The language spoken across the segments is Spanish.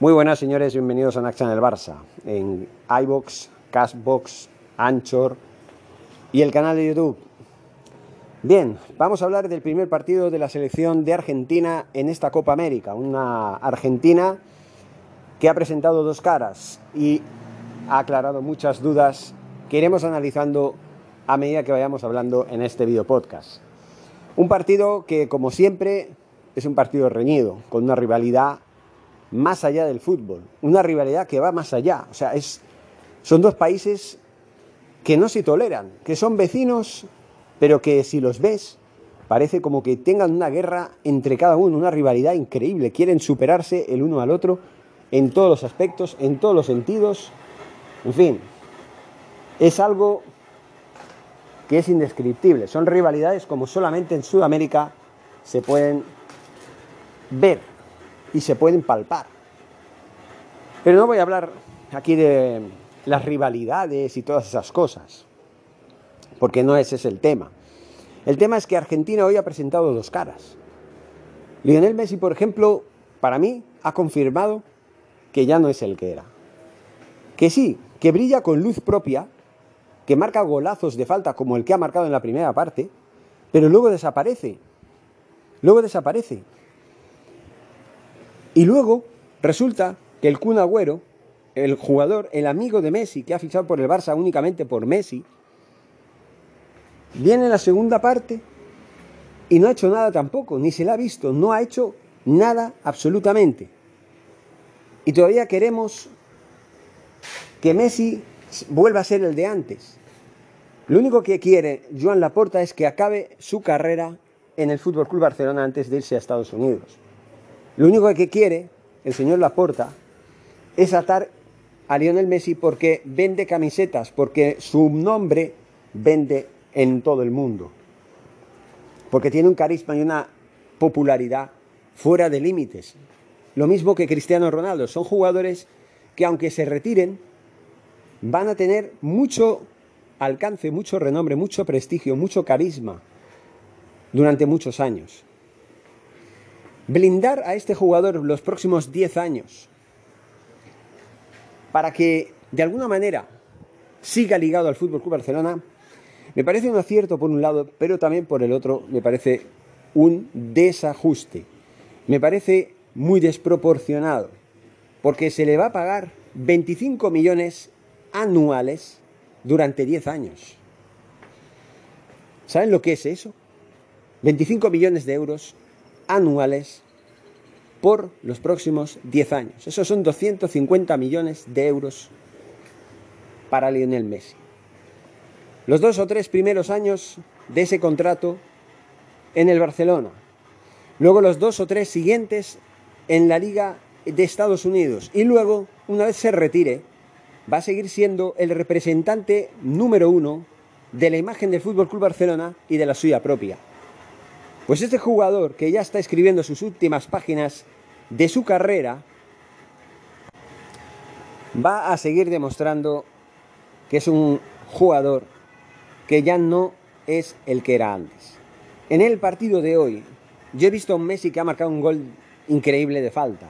Muy buenas señores, bienvenidos a Naxa en el Barça, en iBox, Cashbox, Anchor y el canal de YouTube. Bien, vamos a hablar del primer partido de la selección de Argentina en esta Copa América, una Argentina que ha presentado dos caras y ha aclarado muchas dudas que iremos analizando a medida que vayamos hablando en este video podcast. Un partido que, como siempre, es un partido reñido, con una rivalidad más allá del fútbol, una rivalidad que va más allá. O sea, es, son dos países que no se toleran, que son vecinos, pero que si los ves, parece como que tengan una guerra entre cada uno, una rivalidad increíble. Quieren superarse el uno al otro en todos los aspectos, en todos los sentidos. En fin, es algo que es indescriptible. Son rivalidades como solamente en Sudamérica se pueden ver y se pueden palpar. Pero no voy a hablar aquí de las rivalidades y todas esas cosas, porque no ese es el tema. El tema es que Argentina hoy ha presentado dos caras. Lionel Messi, por ejemplo, para mí ha confirmado que ya no es el que era. Que sí, que brilla con luz propia, que marca golazos de falta como el que ha marcado en la primera parte, pero luego desaparece. Luego desaparece. Y luego resulta que el Kun Agüero, el jugador, el amigo de Messi, que ha fichado por el Barça únicamente por Messi, viene en la segunda parte y no ha hecho nada tampoco, ni se le ha visto, no ha hecho nada absolutamente. Y todavía queremos que Messi vuelva a ser el de antes. Lo único que quiere Joan Laporta es que acabe su carrera en el Fútbol Club Barcelona antes de irse a Estados Unidos. Lo único que quiere el señor Laporta es atar a Lionel Messi porque vende camisetas, porque su nombre vende en todo el mundo. Porque tiene un carisma y una popularidad fuera de límites. Lo mismo que Cristiano Ronaldo. Son jugadores que aunque se retiren, van a tener mucho alcance, mucho renombre, mucho prestigio, mucho carisma durante muchos años blindar a este jugador los próximos 10 años para que de alguna manera siga ligado al Fútbol Club Barcelona, me parece un acierto por un lado, pero también por el otro me parece un desajuste. Me parece muy desproporcionado, porque se le va a pagar 25 millones anuales durante 10 años. ¿Saben lo que es eso? 25 millones de euros anuales por los próximos 10 años. Esos son 250 millones de euros para Lionel Messi. Los dos o tres primeros años de ese contrato en el Barcelona. Luego los dos o tres siguientes en la Liga de Estados Unidos. Y luego, una vez se retire, va a seguir siendo el representante número uno de la imagen del Fútbol Club Barcelona y de la suya propia. Pues este jugador que ya está escribiendo sus últimas páginas de su carrera, va a seguir demostrando que es un jugador que ya no es el que era antes. En el partido de hoy, yo he visto a un Messi que ha marcado un gol increíble de falta,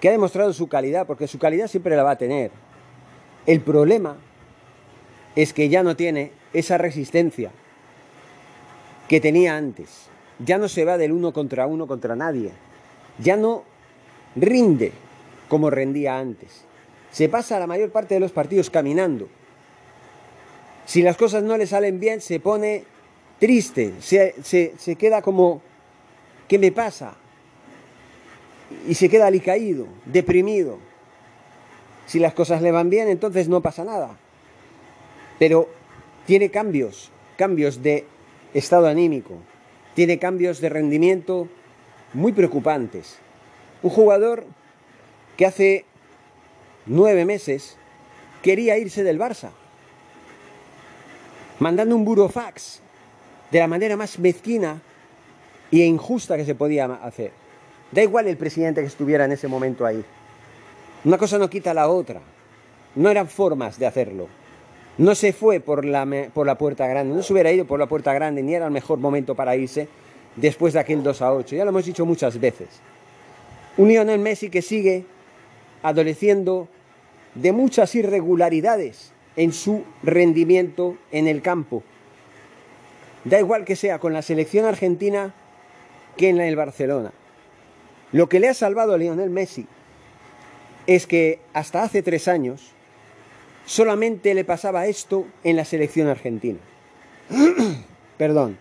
que ha demostrado su calidad, porque su calidad siempre la va a tener. El problema es que ya no tiene esa resistencia que tenía antes ya no se va del uno contra uno contra nadie, ya no rinde como rendía antes. Se pasa la mayor parte de los partidos caminando. Si las cosas no le salen bien, se pone triste, se, se queda como, ¿qué me pasa? Y se queda alicaído, deprimido. Si las cosas le van bien, entonces no pasa nada. Pero tiene cambios, cambios de estado anímico, tiene cambios de rendimiento muy preocupantes. Un jugador que hace nueve meses quería irse del Barça, mandando un burofax de la manera más mezquina e injusta que se podía hacer. Da igual el presidente que estuviera en ese momento ahí. Una cosa no quita la otra. No eran formas de hacerlo. No se fue por la, por la puerta grande, no se hubiera ido por la puerta grande, ni era el mejor momento para irse después de aquel 2 a 8. Ya lo hemos dicho muchas veces. Un Lionel Messi que sigue adoleciendo de muchas irregularidades en su rendimiento en el campo. Da igual que sea con la selección argentina que en el Barcelona. Lo que le ha salvado a Lionel Messi es que hasta hace tres años solamente le pasaba esto en la selección argentina. Perdón.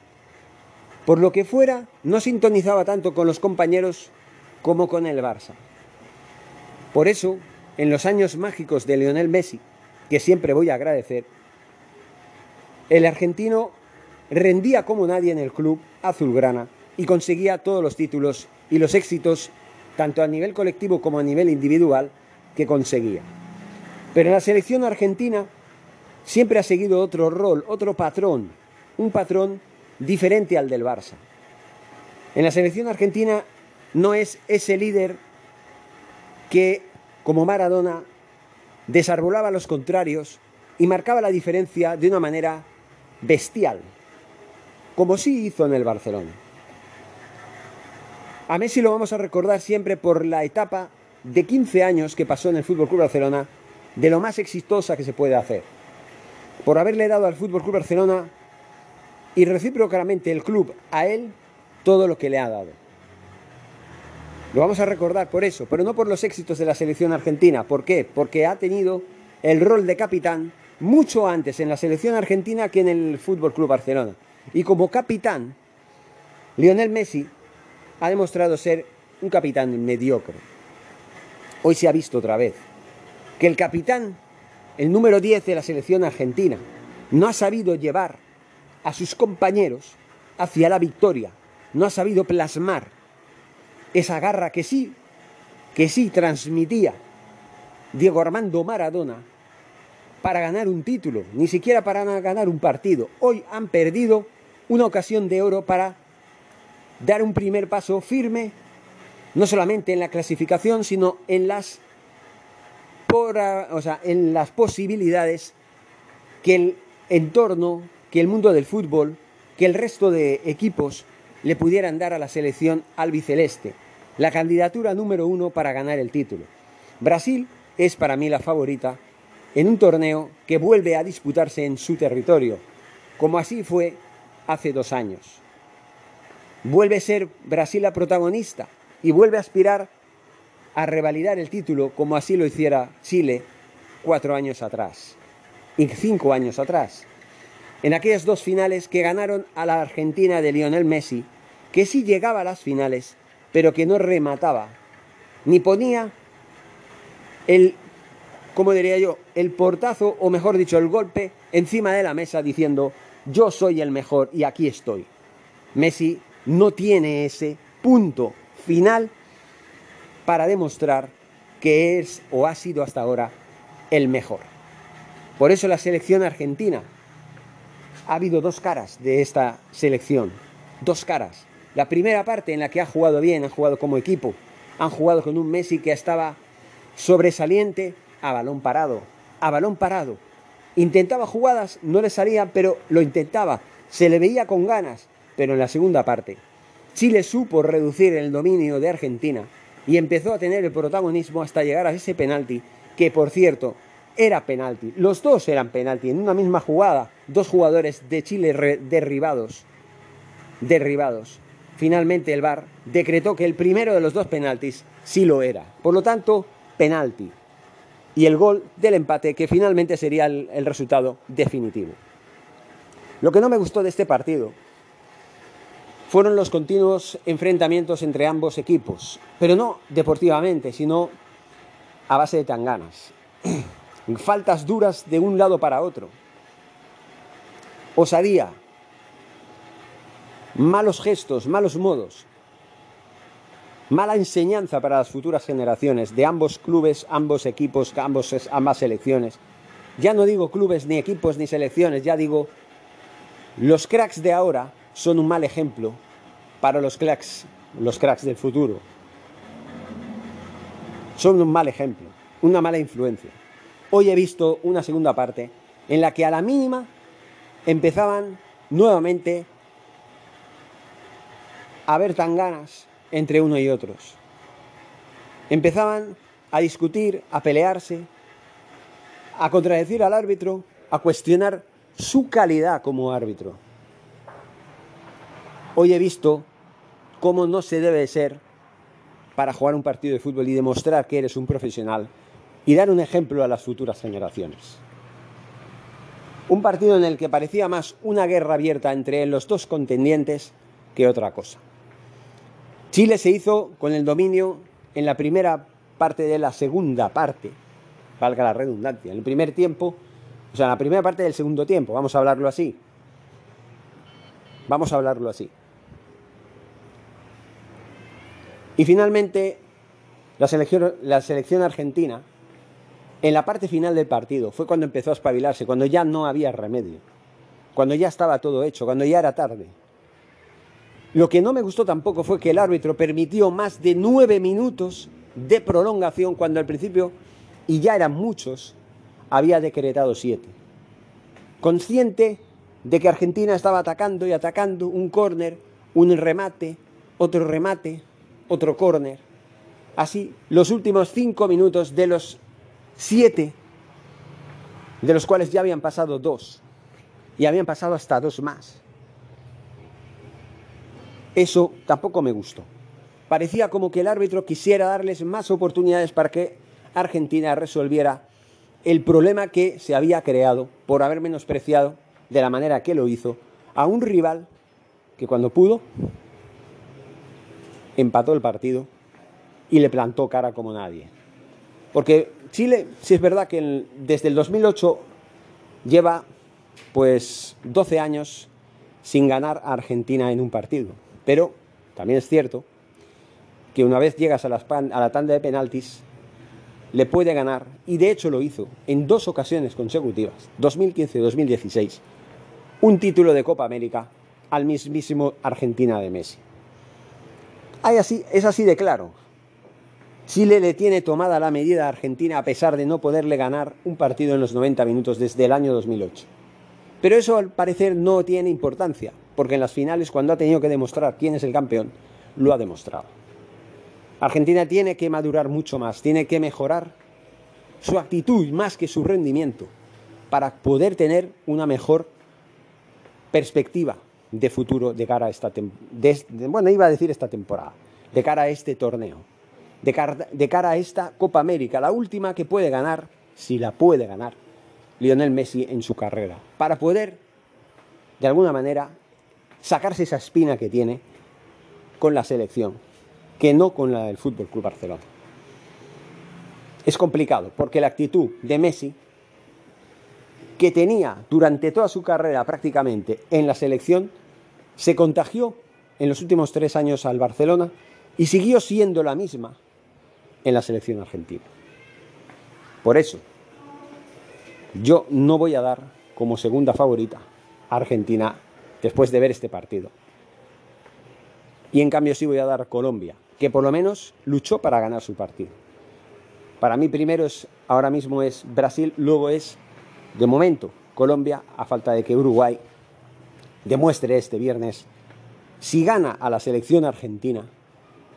Por lo que fuera, no sintonizaba tanto con los compañeros como con el Barça. Por eso, en los años mágicos de Lionel Messi, que siempre voy a agradecer, el argentino rendía como nadie en el club azulgrana y conseguía todos los títulos y los éxitos, tanto a nivel colectivo como a nivel individual, que conseguía. Pero en la selección argentina siempre ha seguido otro rol, otro patrón, un patrón diferente al del Barça. En la selección argentina no es ese líder que, como Maradona, desarbolaba a los contrarios y marcaba la diferencia de una manera bestial, como sí hizo en el Barcelona. A Messi lo vamos a recordar siempre por la etapa de 15 años que pasó en el Fútbol Club Barcelona, de lo más exitosa que se puede hacer. Por haberle dado al Fútbol Club Barcelona y recíprocamente el club a él todo lo que le ha dado. Lo vamos a recordar por eso, pero no por los éxitos de la selección argentina. ¿Por qué? Porque ha tenido el rol de capitán mucho antes en la selección argentina que en el Fútbol Club Barcelona. Y como capitán, Lionel Messi ha demostrado ser un capitán mediocre. Hoy se ha visto otra vez que el capitán, el número 10 de la selección argentina, no ha sabido llevar a sus compañeros hacia la victoria, no ha sabido plasmar esa garra que sí, que sí transmitía Diego Armando Maradona para ganar un título, ni siquiera para ganar un partido. Hoy han perdido una ocasión de oro para dar un primer paso firme, no solamente en la clasificación, sino en las, o sea, en las posibilidades que el entorno que el mundo del fútbol, que el resto de equipos le pudieran dar a la selección albiceleste, la candidatura número uno para ganar el título. Brasil es para mí la favorita en un torneo que vuelve a disputarse en su territorio, como así fue hace dos años. Vuelve a ser Brasil la protagonista y vuelve a aspirar a revalidar el título como así lo hiciera Chile cuatro años atrás y cinco años atrás en aquellas dos finales que ganaron a la Argentina de Lionel Messi, que sí llegaba a las finales, pero que no remataba, ni ponía el, como diría yo, el portazo, o mejor dicho, el golpe encima de la mesa diciendo, yo soy el mejor y aquí estoy. Messi no tiene ese punto final para demostrar que es o ha sido hasta ahora el mejor. Por eso la selección argentina ha habido dos caras de esta selección. Dos caras. La primera parte en la que ha jugado bien, han jugado como equipo, han jugado con un Messi que estaba sobresaliente a balón parado, a balón parado. Intentaba jugadas, no le salían, pero lo intentaba. Se le veía con ganas, pero en la segunda parte, Chile supo reducir el dominio de Argentina y empezó a tener el protagonismo hasta llegar a ese penalti, que por cierto, era penalti. Los dos eran penalti en una misma jugada. Dos jugadores de Chile derribados. Derribados. Finalmente el VAR decretó que el primero de los dos penaltis sí lo era. Por lo tanto, penalti. Y el gol del empate que finalmente sería el, el resultado definitivo. Lo que no me gustó de este partido fueron los continuos enfrentamientos entre ambos equipos, pero no deportivamente, sino a base de tanganas. faltas duras de un lado para otro, osadía, malos gestos, malos modos, mala enseñanza para las futuras generaciones de ambos clubes, ambos equipos, ambos, ambas selecciones. Ya no digo clubes, ni equipos, ni selecciones, ya digo, los cracks de ahora son un mal ejemplo para los cracks, los cracks del futuro. Son un mal ejemplo, una mala influencia. Hoy he visto una segunda parte en la que a la mínima empezaban nuevamente a haber tan ganas entre uno y otros. Empezaban a discutir, a pelearse, a contradecir al árbitro, a cuestionar su calidad como árbitro. Hoy he visto cómo no se debe ser para jugar un partido de fútbol y demostrar que eres un profesional y dar un ejemplo a las futuras generaciones. Un partido en el que parecía más una guerra abierta entre los dos contendientes que otra cosa. Chile se hizo con el dominio en la primera parte de la segunda parte, valga la redundancia, en el primer tiempo, o sea, en la primera parte del segundo tiempo, vamos a hablarlo así. Vamos a hablarlo así. Y finalmente, la selección, argentina, en la parte final del partido, fue cuando empezó a espabilarse, cuando ya no había remedio, cuando ya estaba todo hecho, cuando ya era tarde. Lo que no me gustó tampoco fue que el árbitro permitió más de nueve minutos de prolongación cuando al principio, y ya eran muchos, había decretado siete. Consciente de que Argentina estaba atacando y atacando un córner, un remate, otro remate, otro córner. Así, los últimos cinco minutos de los siete, de los cuales ya habían pasado dos, y habían pasado hasta dos más. Eso tampoco me gustó. Parecía como que el árbitro quisiera darles más oportunidades para que Argentina resolviera el problema que se había creado por haber menospreciado de la manera que lo hizo a un rival que cuando pudo empató el partido y le plantó cara como nadie. Porque Chile, si es verdad que desde el 2008 lleva pues 12 años sin ganar a Argentina en un partido. Pero también es cierto que una vez llegas a a la tanda de penaltis, le puede ganar, y de hecho lo hizo en dos ocasiones consecutivas, 2015 y 2016, un título de Copa América al mismísimo Argentina de Messi. Así, es así de claro. Chile le tiene tomada la medida a Argentina a pesar de no poderle ganar un partido en los 90 minutos desde el año 2008. Pero eso al parecer no tiene importancia, porque en las finales cuando ha tenido que demostrar quién es el campeón, lo ha demostrado. Argentina tiene que madurar mucho más, tiene que mejorar su actitud más que su rendimiento para poder tener una mejor perspectiva de futuro de cara a esta bueno, iba a decir esta temporada, de cara a este torneo, de cara, de cara a esta Copa América, la última que puede ganar, si la puede ganar, Lionel Messi en su carrera, para poder, de alguna manera, sacarse esa espina que tiene con la selección, que no con la del Fútbol Club Barcelona. Es complicado porque la actitud de Messi, que tenía durante toda su carrera prácticamente en la selección, se contagió en los últimos tres años al Barcelona y siguió siendo la misma en la selección argentina. Por eso, yo no voy a dar como segunda favorita a Argentina después de ver este partido. Y en cambio sí voy a dar Colombia, que por lo menos luchó para ganar su partido. Para mí primero es, ahora mismo es Brasil, luego es, de momento, Colombia, a falta de que Uruguay demuestre este viernes si gana a la selección argentina,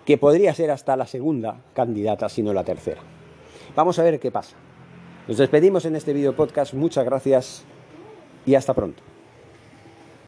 que podría ser hasta la segunda candidata, si no la tercera. Vamos a ver qué pasa. Nos despedimos en este video podcast, muchas gracias y hasta pronto.